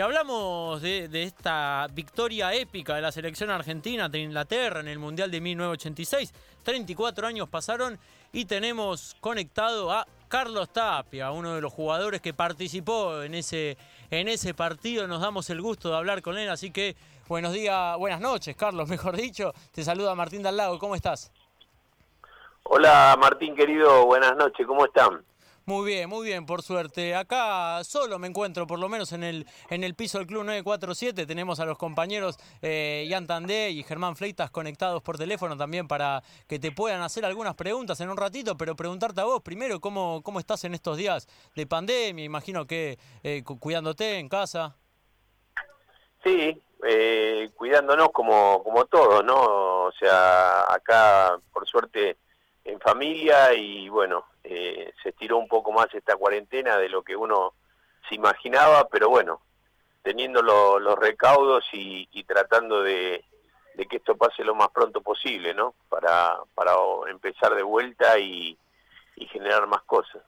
Hablamos de, esta victoria épica de la selección argentina de Inglaterra en el Mundial de 1986. 34 años pasaron y tenemos conectado a Carlos Tapia, uno de los jugadores que participó en ese, en ese partido. Nos damos el gusto de hablar con él, así que buenos días, buenas noches, Carlos, mejor dicho. Te saluda Martín Lago, ¿cómo estás? Hola Martín querido, buenas noches, ¿cómo están? Muy bien, muy bien, por suerte. Acá solo me encuentro, por lo menos en el, en el piso del Club 947. Tenemos a los compañeros eh, Ian Tandé y Germán Fleitas conectados por teléfono también para que te puedan hacer algunas preguntas en un ratito, pero preguntarte a vos primero cómo, cómo estás en estos días de pandemia. Imagino que eh, cuidándote en casa. Sí, eh, cuidándonos como, como todos, ¿no? O sea, acá por suerte en familia y bueno, eh, se estiró un poco más esta cuarentena de lo que uno se imaginaba, pero bueno, teniendo los recaudos y, tratando de, que esto pase lo más pronto posible, ¿no? Para, para empezar de vuelta y generar más cosas.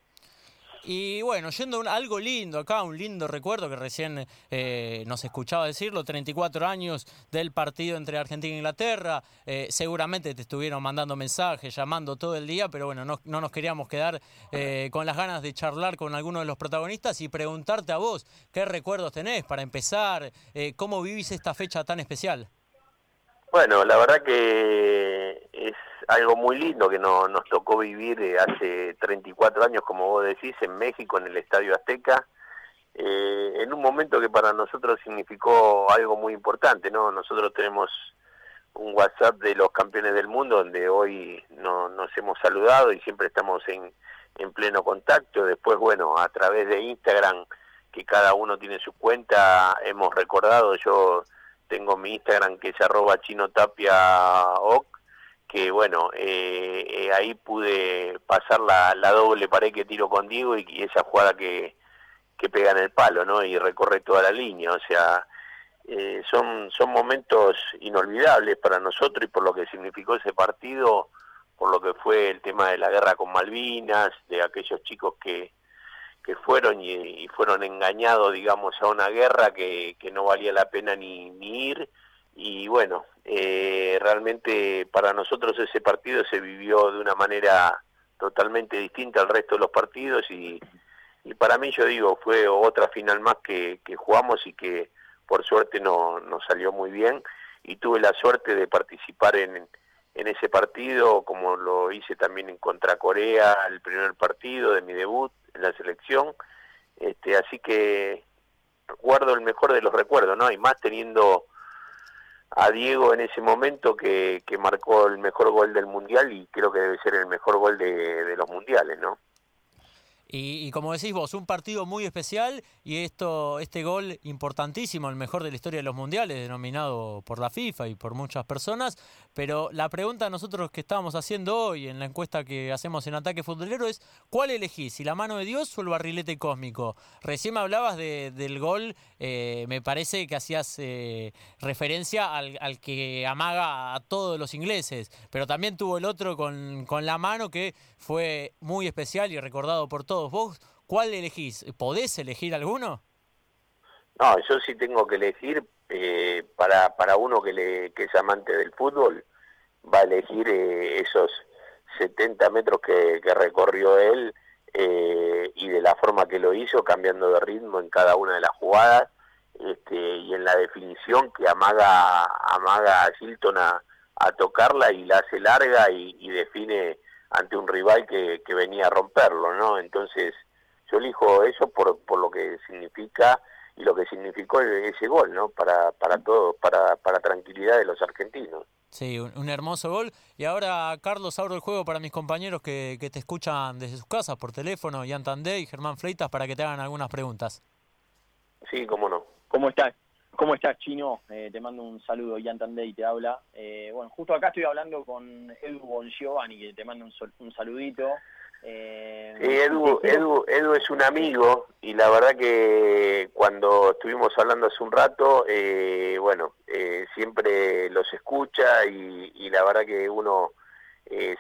Y bueno, yendo a algo lindo acá, un lindo recuerdo que recién eh, nos escuchaba decirlo, 34 años del partido entre Argentina e Inglaterra, eh, seguramente te estuvieron mandando mensajes, llamando todo el día, pero bueno, no, nos queríamos quedar eh, con las ganas de charlar con alguno de los protagonistas y preguntarte a vos, ¿qué recuerdos tenés para empezar? ¿Cómo vivís esta fecha tan especial? Bueno, la verdad que es algo muy lindo que no, nos tocó vivir eh, hace 34 años, como vos decís, en México, en el Estadio Azteca, eh, en un momento que para nosotros significó algo muy importante, ¿no? Nosotros tenemos un WhatsApp de los campeones del mundo donde hoy no, nos hemos saludado y siempre estamos en, en pleno contacto. Después, bueno, a través de Instagram, que cada uno tiene su cuenta, hemos recordado, yo tengo mi Instagram que es arroba chinotapiaoc, que bueno, eh, eh, ahí pude pasar la, doble pared que tiro con Diego y, esa jugada que, que pega en el palo, ¿no? Y recorre toda la línea, o sea, eh, son, son momentos inolvidables para nosotros y por lo que significó ese partido, por lo que fue el tema de la guerra con Malvinas, de aquellos chicos que, que fueron y, fueron engañados, digamos, a una guerra que, que no valía la pena ni ir y bueno, eh, realmente para nosotros ese partido se vivió de una manera totalmente distinta al resto de los partidos y, para mí yo digo, fue otra final más que, jugamos y que por suerte no, nos salió muy bien y tuve la suerte de participar en, en ese partido como lo hice también en contra Corea, el primer partido de mi debut en la selección, este, así que guardo el mejor de los recuerdos, ¿no? Y más teniendo a Diego en ese momento que, que marcó el mejor gol del mundial y creo que debe ser el mejor gol de, de los mundiales, ¿no? Y, como decís vos, un partido muy especial y esto, este gol importantísimo, el mejor de la historia de los mundiales, denominado por la FIFA y por muchas personas. Pero la pregunta a nosotros que estábamos haciendo hoy en la encuesta que hacemos en Ataque Futbolero es: ¿cuál elegís? ¿Si la mano de Dios o el barrilete cósmico? Recién me hablabas del gol, eh, me parece que hacías eh, referencia al, que amaga a todos los ingleses, pero también tuvo el otro con, con la mano que fue muy especial y recordado por todos ¿Vos cuál elegís? ¿Podés elegir alguno? No, yo sí tengo que elegir eh, para, para uno que, le, que es amante del fútbol, va a elegir eh, esos 70 metros que, recorrió él eh, y de la forma que lo hizo, cambiando de ritmo en cada una de las jugadas este, y en la definición que amaga, amaga a Hilton a, tocarla y la hace larga y define ante un rival que, que venía a romperlo, ¿no? Entonces yo elijo eso por, por lo que significa y lo que significó ese gol, ¿no? Para, para todos, para, para tranquilidad de los argentinos. Sí, un, hermoso gol. Y ahora, Carlos, abro el juego para mis compañeros que, que te escuchan desde sus casas por teléfono, Ian Tandé y Germán Fleitas, para que te hagan algunas preguntas. Sí, cómo no. ¿Cómo estás? ¿Cómo estás, Chino? Eh, te mando un saludo, Ian Tandey te habla. Eh, bueno, justo acá estoy hablando con Edu Bongiovanni, que te mando un, saludito. Eh, sí, Edu, Edu, Edu es un amigo y la verdad que cuando estuvimos hablando hace un rato, eh, bueno, siempre los escucha y, la verdad que uno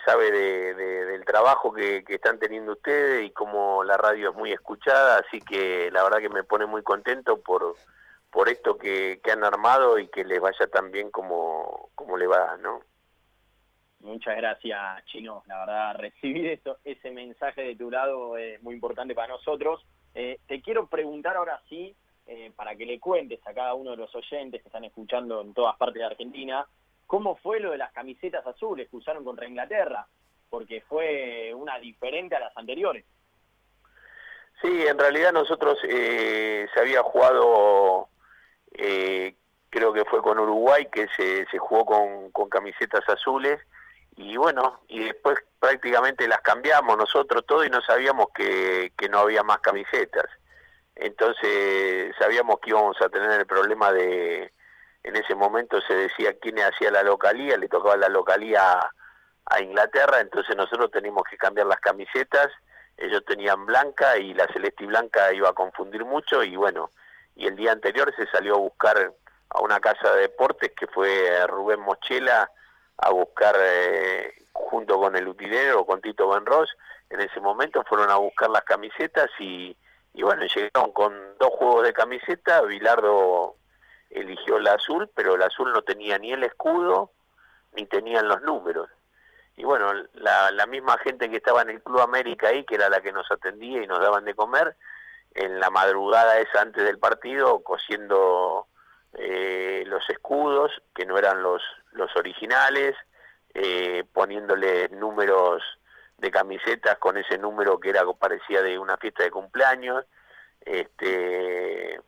sabe del trabajo que, que están teniendo ustedes y cómo la radio es muy escuchada, así que la verdad que me pone muy contento por por esto que, que han armado y que les vaya tan bien como, como le va, ¿no? Muchas gracias, Chino. La verdad, recibir eso, ese mensaje de tu lado es muy importante para nosotros. Eh, te quiero preguntar ahora sí, eh, para que le cuentes a cada uno de los oyentes que están escuchando en todas partes de Argentina, cómo fue lo de las camisetas azules que usaron contra Inglaterra, porque fue una diferente a las anteriores. Sí, en realidad nosotros eh, se había jugado, creo que fue con Uruguay, que se, se jugó con, con camisetas azules y bueno, y después prácticamente las cambiamos nosotros todo y no sabíamos que, que no había más camisetas. Entonces sabíamos que íbamos a tener el problema de, en ese momento se decía quién hacía la localía, le tocaba la localía a, Inglaterra, entonces nosotros teníamos que cambiar las camisetas, ellos tenían blanca y la celeste y blanca iba a confundir mucho y bueno, y el día anterior se salió a buscar a una casa de deportes que fue Rubén Mochela, a buscar eh, junto con el utilero, con Tito Benros, en ese momento fueron a buscar las camisetas y, y bueno, llegaron con dos juegos de camiseta, Bilardo eligió la azul, pero el azul no tenía ni el escudo, ni tenían los números. Y bueno, la, la misma gente que estaba en el Club América ahí, que era la que nos atendía y nos daban de comer, en la madrugada esa antes del partido, cosiendo eh, los escudos, que no eran los, los originales, eh, poniéndole números de camisetas con ese número que era parecía de una fiesta de cumpleaños, este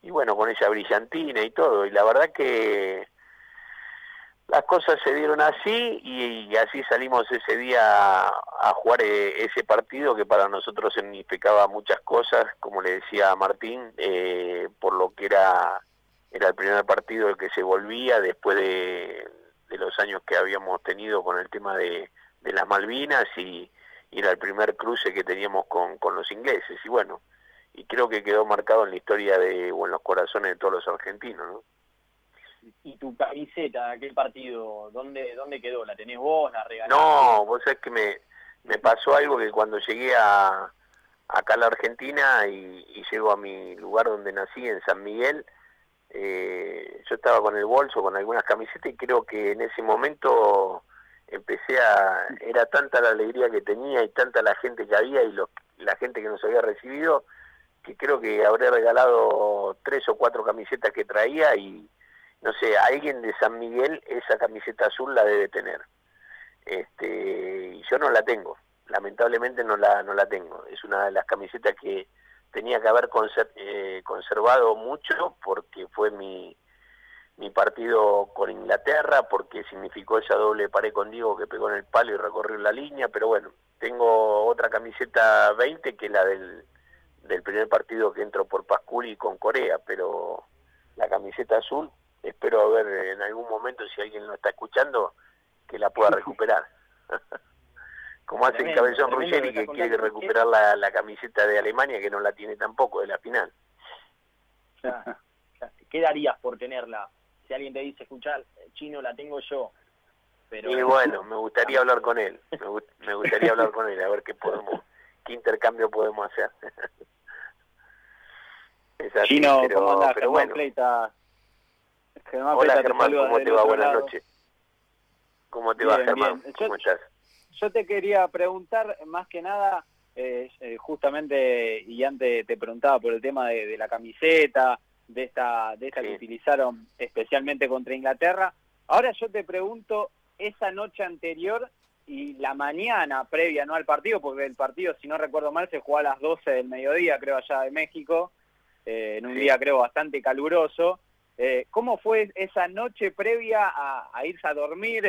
y bueno, con esa brillantina y todo, y la verdad que las cosas se dieron así y, así salimos ese día a, jugar eh, ese partido que para nosotros significaba muchas cosas, como le decía Martín, eh, por lo que era era el primer partido el que se volvía después de, los años que habíamos tenido con el tema de, las Malvinas y, era el primer cruce que teníamos con, con los ingleses y bueno, y creo que quedó marcado en la historia de o en los corazones de todos los argentinos, ¿no? ¿Y tu camiseta de aquel partido, dónde, dónde quedó? ¿La tenés vos? ¿La regalaste? No, vos sabés que me, me pasó algo que cuando llegué a, acá a la Argentina y, llego a mi lugar donde nací, en San Miguel, eh, yo estaba con el bolso, con algunas camisetas y creo que en ese momento empecé a, era tanta la alegría que tenía y tanta la gente que había y la gente que nos había recibido, que creo que habré regalado tres o cuatro camisetas que traía y no sé, alguien de San Miguel esa camiseta azul la debe tener. Este, y yo no la tengo, lamentablemente no la, no la tengo. Es una de las camisetas que, tenía que haber eh, conservado mucho porque fue mi, mi partido con Inglaterra, porque significó esa doble pared con Diego que pegó en el palo y recorrió la línea, pero bueno, tengo otra camiseta 20 que es la del, del primer partido que entró por Pasculi con Corea, pero la camiseta azul, espero ver en algún momento si alguien lo está escuchando, que la pueda recuperar. como hace el Cabezón Ruggeri que quiere recuperar la, camiseta de Alemania que no la tiene tampoco de la final. ¿Qué darías por tenerla? Si alguien te dice, escuchar, chino, la tengo yo. Pero... Y bueno, me gustaría hablar con él, me, gustaría hablar con él, a ver qué podemos, qué intercambio podemos hacer. chino, ¿cómo andás? Pero bueno. Hola Germán, ¿cómo te va? Buenas noches. ¿Cómo te va Germán? ¿Cómo estás? yo te quería preguntar, más que nada, eh, eh, justamente, y antes te preguntaba por el tema de, la camiseta, de esta, de esta que utilizaron especialmente contra Inglaterra. Ahora yo te pregunto, esa noche anterior y la mañana previa no al partido, porque el partido, si no recuerdo mal, se jugó a las 12 del mediodía, creo, allá de México, eh, en un día, creo, bastante caluroso. ¿Cómo fue esa noche previa a, irse a dormir?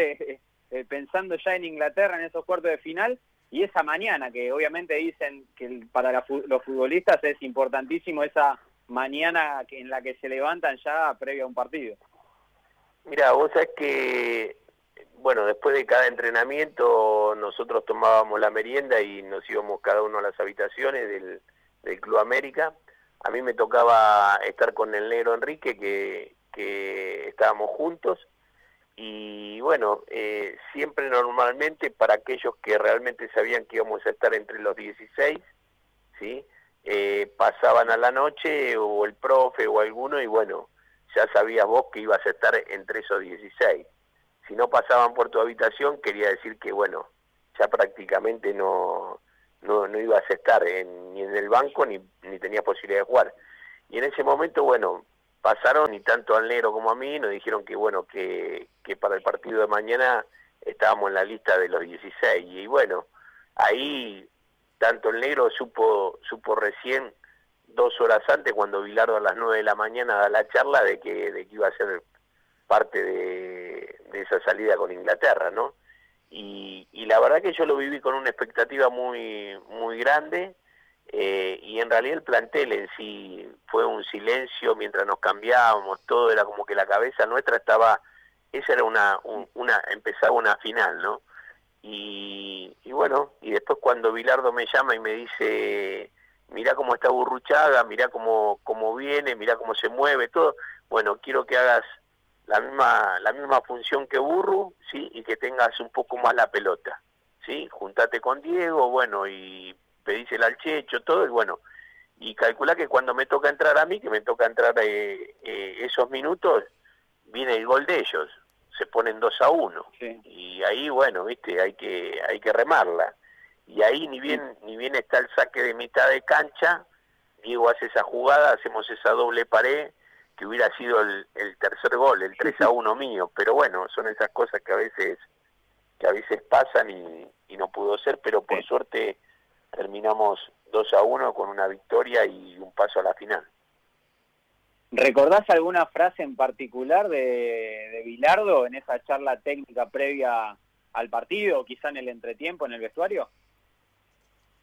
Eh, pensando ya en Inglaterra en esos cuartos de final y esa mañana, que obviamente dicen que para los futbolistas es importantísimo esa mañana en la que se levantan ya previo a un partido. Mira, vos sabés que, bueno, después de cada entrenamiento nosotros tomábamos la merienda y nos íbamos cada uno a las habitaciones del Club América. A mí me tocaba estar con el negro Enrique, que, que estábamos juntos, y bueno, eh, siempre normalmente para aquellos que realmente sabían que íbamos a estar entre los 16, ¿sí? eh, pasaban a la noche o el profe o alguno y bueno, ya sabías vos que ibas a estar entre esos 16. Si no pasaban por tu habitación, quería decir que bueno, ya prácticamente no, no, no ibas a estar ni en el banco ni, ni tenías posibilidad de jugar. Y en ese momento, bueno, pasaron y tanto al negro como a mí nos dijeron que bueno, que, que para el partido de mañana estábamos en la lista de los 16. Y bueno, ahí tanto el negro supo, supo recién dos horas antes cuando Bilardo a las nueve de la mañana da la charla de que, de que iba a ser parte de esa salida con Inglaterra, ¿no? Y, y, la verdad que yo lo viví con una expectativa muy, muy grande eh, y en realidad el plantel en sí fue un silencio mientras nos cambiábamos, todo era como que la cabeza nuestra estaba, esa era una, una empezaba una final, ¿no? Y, y bueno, y después cuando Bilardo me llama y me dice, mira cómo está Burruchaga, mira cómo, cómo viene, mira cómo se mueve, todo, bueno, quiero que hagas la misma, la misma función que Burru, ¿sí? Y que tengas un poco más la pelota, ¿sí? Juntate con Diego, bueno, y pedísela al Checho, todo, y bueno, y calcula que cuando me toca entrar a mí, que me toca entrar eh, eh, esos minutos, viene el gol de ellos, se ponen 2 a 1, y ahí, bueno, viste, hay que, hay que remarla, y ahí ni bien, ni bien está el saque de mitad de cancha, Diego hace esa jugada, hacemos esa doble pared, que hubiera sido el, tercer gol, el 3 a 1 mío, pero bueno, son esas cosas que a veces que a veces pasan y, no pudo ser, pero por suerte terminamos 2 a 1 con una victoria y un paso a la final. ¿Recordás alguna frase en particular de, de Bilardo en esa charla técnica previa al partido, quizá en el entretiempo, en el vestuario?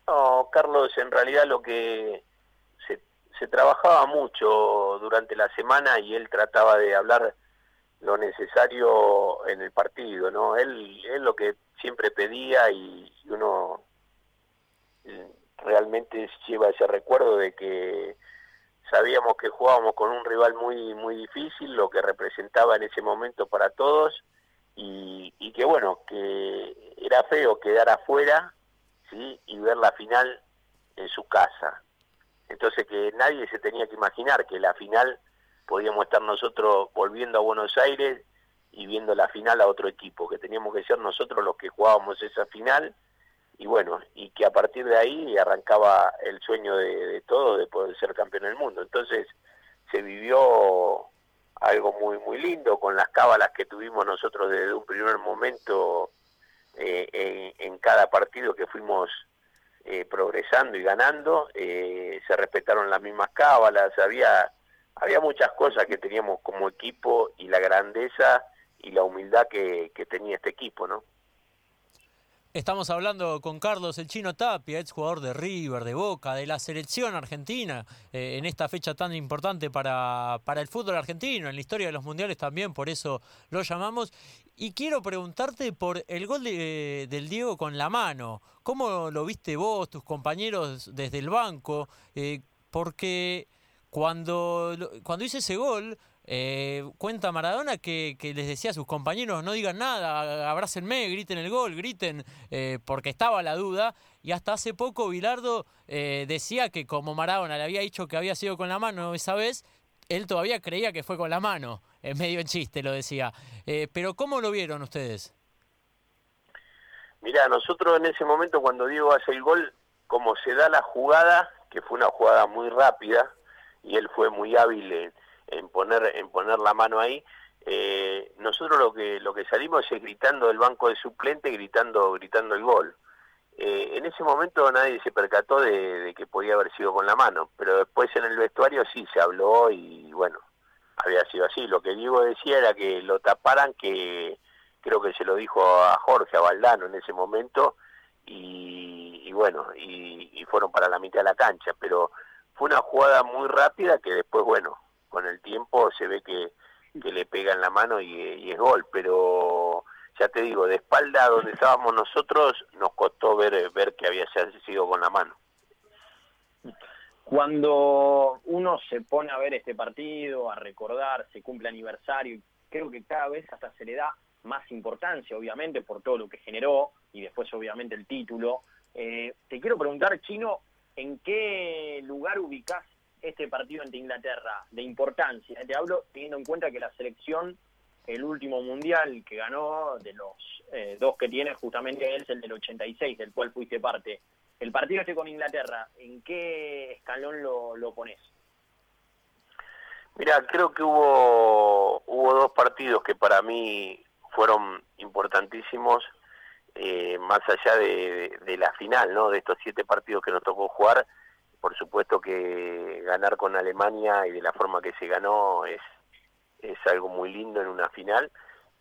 No, Carlos, en realidad lo que se trabajaba mucho durante la semana y él trataba de hablar lo necesario en el partido, ¿no? Él, él lo que siempre pedía y uno eh, realmente lleva ese recuerdo de que sabíamos que jugábamos con un rival muy muy difícil, lo que representaba en ese momento para todos y, y que bueno, que era feo quedar afuera, ¿sí? y ver la final en su casa. Entonces que nadie se tenía que imaginar que la final podíamos estar nosotros volviendo a Buenos Aires y viendo la final a otro equipo, que teníamos que ser nosotros los que jugábamos esa final y bueno, y que a partir de ahí arrancaba el sueño de, de todo de poder ser campeón del mundo. Entonces se vivió algo muy muy lindo con las cábalas que tuvimos nosotros desde un primer momento eh, en, cada partido que fuimos eh, progresando y ganando, eh, se respetaron las mismas cábalas, había, había muchas cosas que teníamos como equipo y la grandeza y la humildad que, que tenía este equipo, ¿no? Estamos hablando con Carlos el Chino Tapia, ex jugador de River, de Boca, de la selección argentina, eh, en esta fecha tan importante para, para el fútbol argentino, en la historia de los mundiales también, por eso lo llamamos. Y quiero preguntarte por el gol del Diego con la mano. ¿Cómo lo viste vos, tus compañeros desde el banco? Eh, porque cuando, cuando hice ese gol, eh, cuenta Maradona que, les decía a sus compañeros no digan nada, abrácenme, griten el gol, griten, eh, porque estaba la duda. Y hasta hace poco Bilardo eh, decía que como Maradona le había dicho que había sido con la mano esa vez, él todavía creía que fue con la mano, en medio en chiste lo decía. pero ¿cómo lo vieron ustedes? Mira, nosotros en ese momento cuando Diego hace el gol, como se da la jugada, que fue una jugada muy rápida, y él fue muy hábil en poner en poner la mano ahí. Eh, nosotros lo que lo que salimos es gritando del banco de suplente gritando gritando el gol. Eh, en ese momento nadie se percató de, que podía haber sido con la mano pero después en el vestuario sí se habló y bueno había sido así. Lo que Diego decía era que lo taparan que creo que se lo dijo a Jorge a Valdano en ese momento y, bueno y, y fueron para la mitad de la cancha. Pero fue una jugada muy rápida que después bueno con el tiempo se ve que, le pega en la mano y, es gol, pero ya te digo, de espalda donde estábamos nosotros nos costó ver, ver que había sido con la mano. Cuando uno se pone a ver este partido, a recordar, se cumple aniversario, creo que cada vez hasta se le da más importancia, obviamente, por todo lo que generó y después, obviamente, el título. Eh, te quiero preguntar, Chino, ¿en qué lugar ubicás este partido ante Inglaterra de importancia? Te hablo teniendo en cuenta que la selección, el último mundial que ganó, de los eh, dos que tiene, justamente es el del 86, del cual fuiste parte. El partido este con Inglaterra, ¿en qué escalón lo, lo pones? Mira, creo que hubo, hubo dos partidos que para mí fueron importantísimos, eh, más allá de, de, la final, ¿no? De estos siete partidos que nos tocó jugar, por supuesto que ganar con Alemania y de la forma que se ganó es, es algo muy lindo en una final,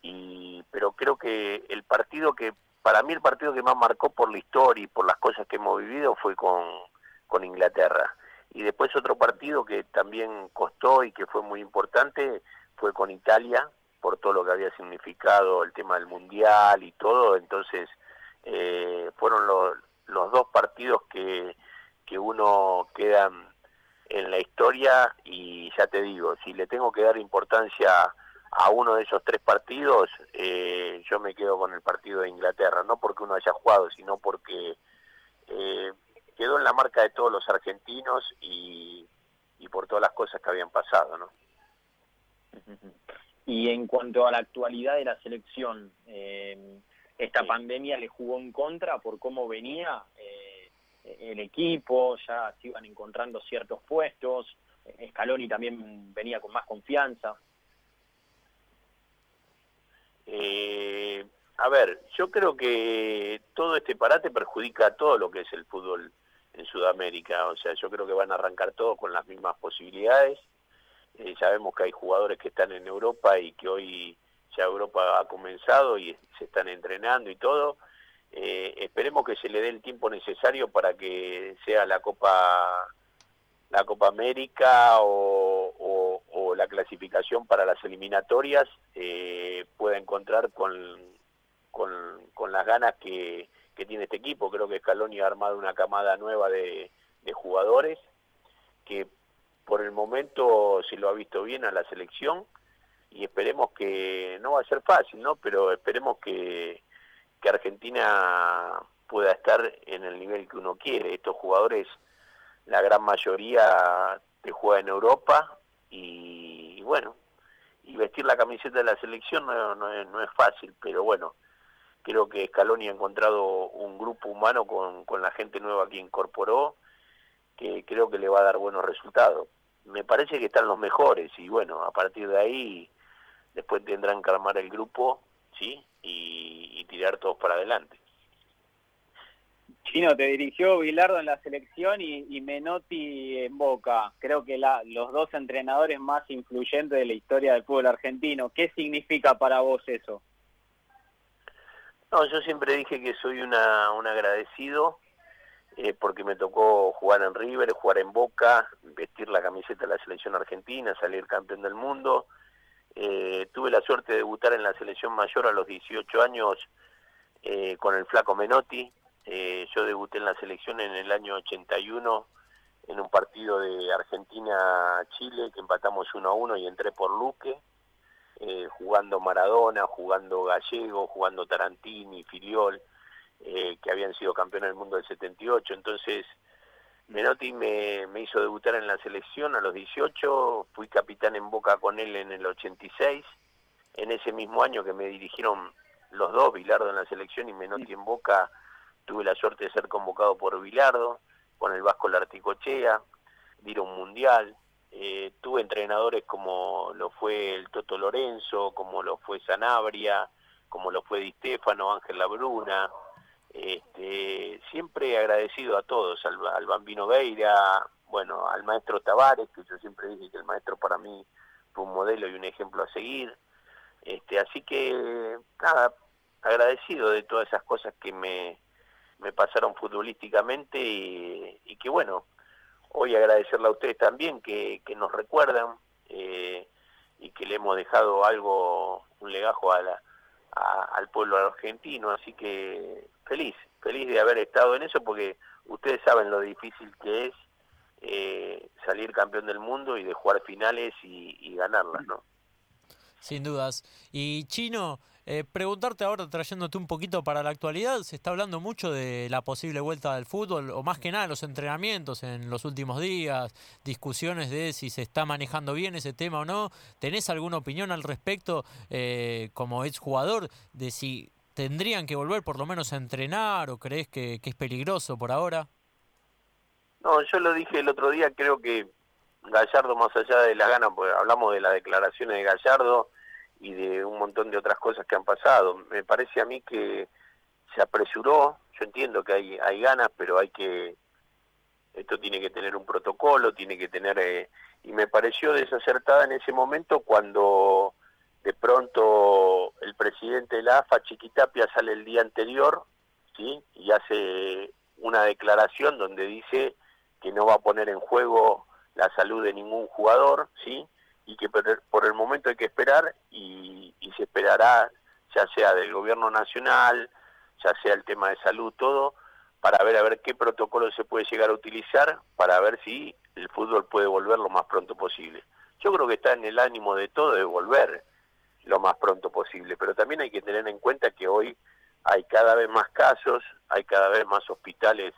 y pero creo que el partido que, para mí el partido que más marcó por la historia y por las cosas que hemos vivido fue con, con Inglaterra. Y después otro partido que también costó y que fue muy importante fue con Italia, por todo lo que había significado el tema del Mundial y todo, entonces eh, fueron los, los dos partidos que, que uno queda en la historia y ya te digo, si le tengo que dar importancia a uno de esos tres partidos, eh, yo me quedo con el partido de Inglaterra, no porque uno haya jugado, sino porque eh, quedó en la marca de todos los argentinos y, y por todas las cosas que habían pasado, ¿no? Y en cuanto a la actualidad de la selección, eh, esta pandemia le jugó en contra por cómo venía eh, el equipo, ya se iban encontrando ciertos puestos, Scaloni también venía con más confianza. Eh, a ver, yo creo que todo este parate perjudica a todo lo que es el fútbol en Sudamérica. O sea, yo creo que van a arrancar todos con las mismas posibilidades. Eh, sabemos que hay jugadores que están en Europa y que hoy ya Europa ha comenzado y se están entrenando y todo. Eh, esperemos que se le dé el tiempo necesario para que sea la Copa la Copa América o, la clasificación para las eliminatorias eh, pueda encontrar con, con, con las ganas que, que tiene este equipo. Creo que Scaloni ha armado una camada nueva de, jugadores que por el momento se lo ha visto bien a la selección y esperemos que, no va a ser fácil, ¿no? Pero esperemos que, que Argentina pueda estar en el nivel que uno quiere. Estos jugadores, la gran mayoría te juega en Europa y, bueno, y vestir la camiseta de la selección no, no, es, no es fácil, pero bueno, creo que Scaloni ha encontrado un grupo humano con, con la gente nueva que incorporó, que creo que le va a dar buenos resultados. Me parece que están los mejores y bueno, a partir de ahí después tendrán que armar el grupo, ¿sí? Y, tirar todos para adelante. Chino, te dirigió Bilardo en la selección y, Menotti en Boca. Creo que la, los dos entrenadores más influyentes de la historia del fútbol argentino. ¿Qué significa para vos eso? No, yo siempre dije que soy una, un agradecido eh, porque me tocó jugar en River, jugar en Boca, vestir la camiseta de la selección argentina, salir campeón del mundo. Eh, tuve la suerte de debutar en la selección mayor a los 18 años eh, con el flaco Menotti. yo debuté en la selección en el año 81 en un partido de Argentina-Chile que empatamos 1 a 1 y entré por Luque eh, jugando Maradona, jugando Gallego, jugando Tarantini, Filiol, eh, que habían sido campeones del mundo del 78. Entonces, Menotti me, me hizo debutar en la selección a los 18, fui capitán en Boca con él en el 86. En ese mismo año que me dirigieron los dos, Bilardo en la selección y Menotti en Boca, tuve la suerte de ser convocado por Bilardo, con el Vasco Larticochea, dieron un mundial, eh, tuve entrenadores como lo fue el Toto Lorenzo, como lo fue Sanabria, como lo fue Di Stefano, Ángel Labruna, este, siempre agradecido a todos, al, Bambino Veira, bueno, al maestro Tavares, que yo siempre dije que el maestro para mí fue un modelo y un ejemplo a seguir, este, así que nada, agradecido de todas esas cosas que me, me pasaron futbolísticamente y, y que bueno, hoy agradecerle a ustedes también que, nos recuerdan eh, y que le hemos dejado algo, un legajo a al pueblo argentino, así que feliz, feliz de haber estado en eso porque ustedes saben lo difícil que es eh, salir campeón del mundo y de jugar finales y, y ganarlas, ¿no? Sin dudas. Y Chino, Eh, preguntarte ahora, trayéndote un poquito para la actualidad, se está hablando mucho de la posible vuelta del fútbol, o más que nada los entrenamientos en los últimos días, discusiones de si se está manejando bien ese tema o no. ¿Tenés alguna opinión al respecto eh, como exjugador de si tendrían que volver por lo menos a entrenar o crees que, es peligroso por ahora? No, yo lo dije el otro día, creo que Gallardo, más allá de las ganas, pues hablamos de las declaraciones de Gallardo y de un montón de otras cosas que han pasado. Me parece a mí que se apresuró, yo entiendo que hay, hay ganas, pero hay que, esto tiene que tener un protocolo, tiene que tener, eh, y me pareció desacertada en ese momento cuando de pronto el presidente de la AFA, Chiquitapia, sale el día anterior, ¿sí? Y hace una declaración donde dice que no va a poner en juego la salud de ningún jugador, ¿sí? Y que por el momento hay que esperar y, se esperará, ya sea del gobierno nacional, ya sea el tema de salud, todo, para ver a ver qué protocolo se puede llegar a utilizar para ver si el fútbol puede volver lo más pronto posible. Yo creo que está en el ánimo de todo de volver lo más pronto posible, pero también hay que tener en cuenta que hoy hay cada vez más casos, hay cada vez más hospitales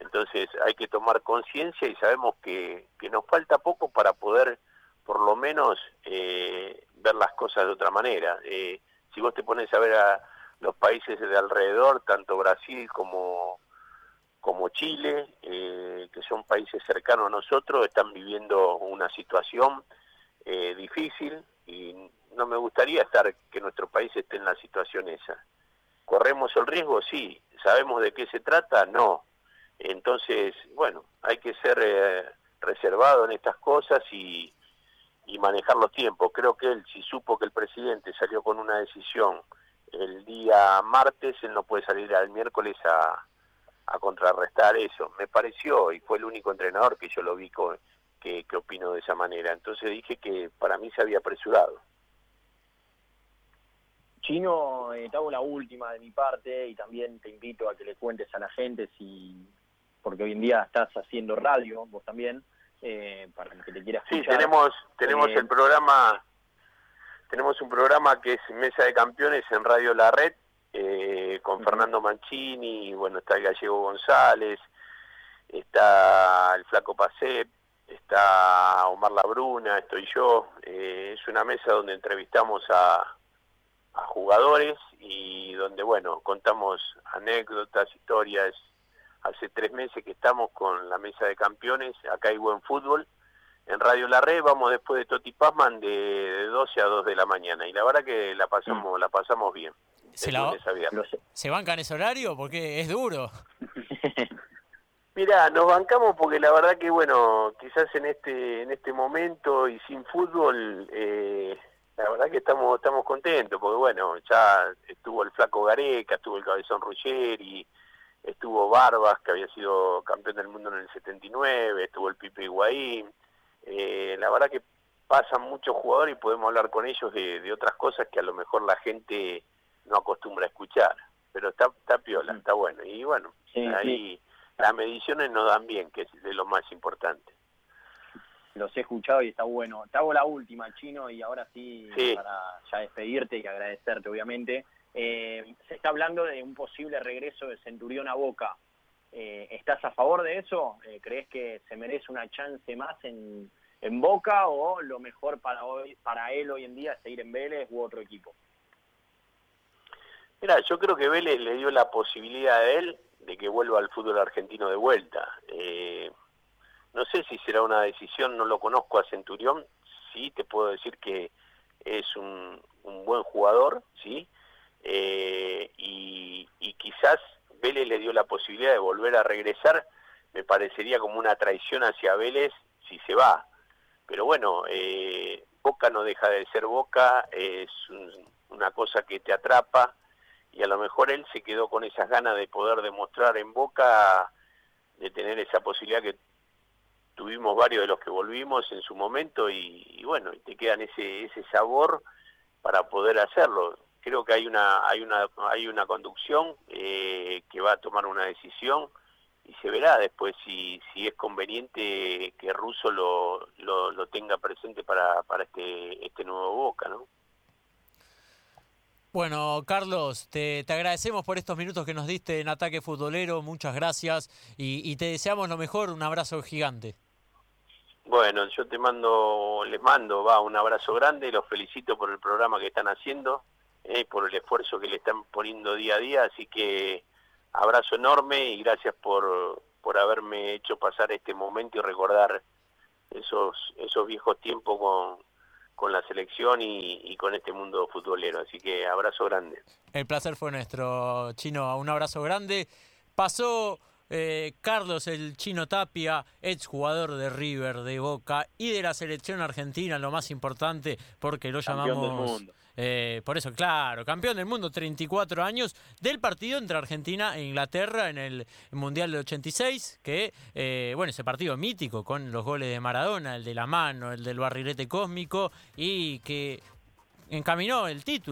entonces hay que tomar conciencia y sabemos que, que, nos falta poco para poder por lo menos eh, ver las cosas de otra manera. Eh, si vos te pones a ver a los países de alrededor, tanto Brasil como, como Chile, eh, que son países cercanos a nosotros, están viviendo una situación difícil y no me gustaría estar que nuestro país esté en la situación esa. ¿Corremos el riesgo? Sí. ¿Sabemos de qué se trata? No entonces, bueno, hay que ser eh, reservado en estas cosas y, manejar los tiempos. Creo que él, si supo que el presidente salió con una decisión el día martes, él no puede salir al miércoles a, contrarrestar eso. Me pareció, y fue el único entrenador que yo lo vi que, que opinó de esa manera. Entonces dije que para mí se había apresurado. Chino, eh, te la última de mi parte y también te invito a que le cuentes a la gente si porque hoy en día estás haciendo radio, vos también, eh, para el que te quiera escuchar. Sí, tenemos, tenemos eh, el programa, tenemos un programa que es Mesa de Campeones en Radio La Red, eh, con Fernando Mancini, bueno, está el Gallego González, está el Flaco Pacep, está Omar Labruna, estoy yo, es una mesa donde entrevistamos a, a jugadores y donde, bueno, contamos anécdotas, historias, hace tres meses que estamos con la mesa de campeones, acá hay buen fútbol. En Radio La Red vamos después de Toti Pazman de, 12 a 2 de la mañana y la verdad que la pasamos, la pasamos bien. ¿Se, ¿Se bancan ese horario? Porque es duro. Mira, nos bancamos porque la verdad que bueno, quizás en este en este momento y sin fútbol, eh, la verdad que estamos estamos contentos porque bueno, ya estuvo el flaco Gareca, estuvo el cabezón Ruggeri, estuvo Barbas, que había sido campeón del mundo en el 79, estuvo el Pipe Higuaín, eh, la verdad que pasan muchos jugadores y podemos hablar con ellos de, otras cosas que a lo mejor la gente no acostumbra a escuchar, pero está, está piola, mm. está bueno, y bueno, ahí las mediciones nos dan bien, que es de lo más importante. Los he escuchado y está bueno. Te hago la última, Chino, y ahora sí, para ya despedirte y agradecerte, obviamente. Eh, se está hablando de un posible regreso de Centurión a Boca. Eh, ¿Estás a favor de eso? Eh, ¿Crees que se merece una chance más en, en Boca o lo mejor para, hoy, para él hoy en día es seguir en Vélez u otro equipo? Mira, yo creo que Vélez le dio la posibilidad a él de que vuelva al fútbol argentino de vuelta. no sé si será una decisión, no lo conozco a Centurión, sí te puedo decir que es un, un buen jugador, sí, eh, y, quizás Vélez le dio la posibilidad de volver a regresar, me parecería como una traición hacia Vélez si se va. Pero bueno, eh, Boca no deja de ser Boca, es una cosa que te atrapa y a lo mejor él se quedó con esas ganas de poder demostrar en Boca, de tener esa posibilidad que tuvimos varios de los que volvimos en su momento y, y bueno, te quedan ese, ese sabor para poder hacerlo creo que hay una hay una hay una conducción eh, que va a tomar una decisión y se verá después si, si es conveniente que Russo lo, lo, tenga presente para, para este este nuevo Boca, ¿no? Bueno, Carlos, te, agradecemos por estos minutos que nos diste en Ataque Futbolero, muchas gracias y, te deseamos lo mejor, un abrazo gigante. Bueno, yo te mando, les mando, va, un abrazo grande, los felicito por el programa que están haciendo, eh, por el esfuerzo que le están poniendo día a día, así que abrazo enorme y gracias por, por haberme hecho pasar este momento y recordar esos, esos viejos tiempos con, con la selección y, con este mundo futbolero. Así que abrazo grande. El placer fue nuestro, Chino. Un abrazo grande. Pasó eh, Carlos el Chino Tapia, ex jugador de River, de Boca y de la selección argentina, lo más importante, porque lo llamamos... Eh, por eso, claro, campeón del mundo, 34 años, del partido entre Argentina e Inglaterra en el Mundial del 86, que, eh, bueno, ese partido mítico con los goles de Maradona, el de la mano, el del barrilete cósmico, y que encaminó el título.